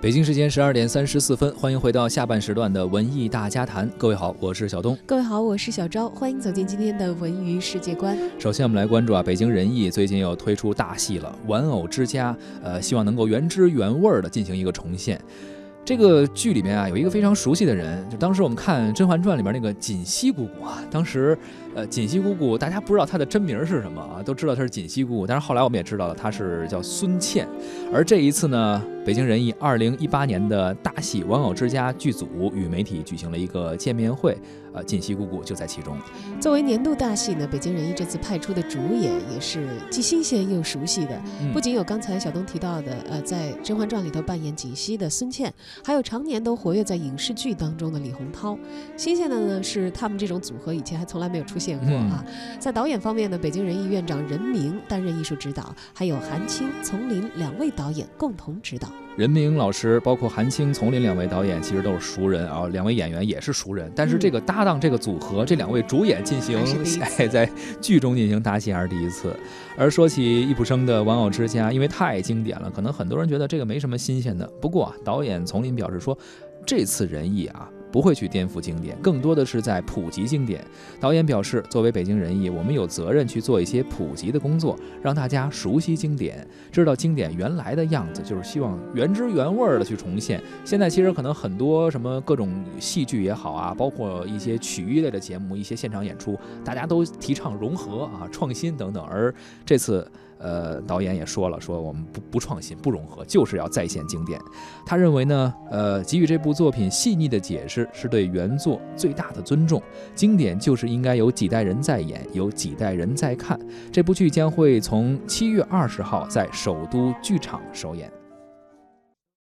北京时间十二点三十四分，欢迎回到下半时段的文艺大家谈。各位好，我是小东。各位好，我是小昭。欢迎走进今天的文娱世界观。首先，我们来关注啊，北京人艺最近又推出大戏了，《玩偶之家》。呃，希望能够原汁原味儿的进行一个重现。这个剧里面啊，有一个非常熟悉的人，就当时我们看《甄嬛传》里面那个锦汐姑姑啊，当时。呃，锦汐姑姑，大家不知道她的真名是什么啊？都知道她是锦汐姑姑，但是后来我们也知道了，她是叫孙茜。而这一次呢，北京人艺二零一八年的大戏《玩偶之家》剧组与媒体举行了一个见面会，呃，锦汐姑姑就在其中。作为年度大戏呢，北京人艺这次派出的主演也是既新鲜又熟悉的，不仅有刚才小东提到的，呃，在《甄嬛传》里头扮演锦汐的孙茜，还有常年都活跃在影视剧当中的李洪涛。新鲜的呢是他们这种组合以前还从来没有出。现过啊，在导演方面呢，北京人艺院长任明担任艺术指导，还有韩青、丛林两位导演共同指导。任明老师，包括韩青、丛林两位导演，其实都是熟人啊，两位演员也是熟人。但是这个搭档这个组合，这两位主演进行在剧中进行搭戏还是第一次。而说起易卜生的《玩偶之家》，因为太经典了，可能很多人觉得这个没什么新鲜的。不过导演丛林表示说，这次人艺啊。不会去颠覆经典，更多的是在普及经典。导演表示，作为北京人艺，我们有责任去做一些普及的工作，让大家熟悉经典，知道经典原来的样子，就是希望原汁原味的去重现。现在其实可能很多什么各种戏剧也好啊，包括一些曲艺类的节目、一些现场演出，大家都提倡融合啊、创新等等。而这次。呃，导演也说了，说我们不不创新，不融合，就是要再现经典。他认为呢，呃，给予这部作品细腻的解释，是对原作最大的尊重。经典就是应该有几代人在演，有几代人在看。这部剧将会从七月二十号在首都剧场首演。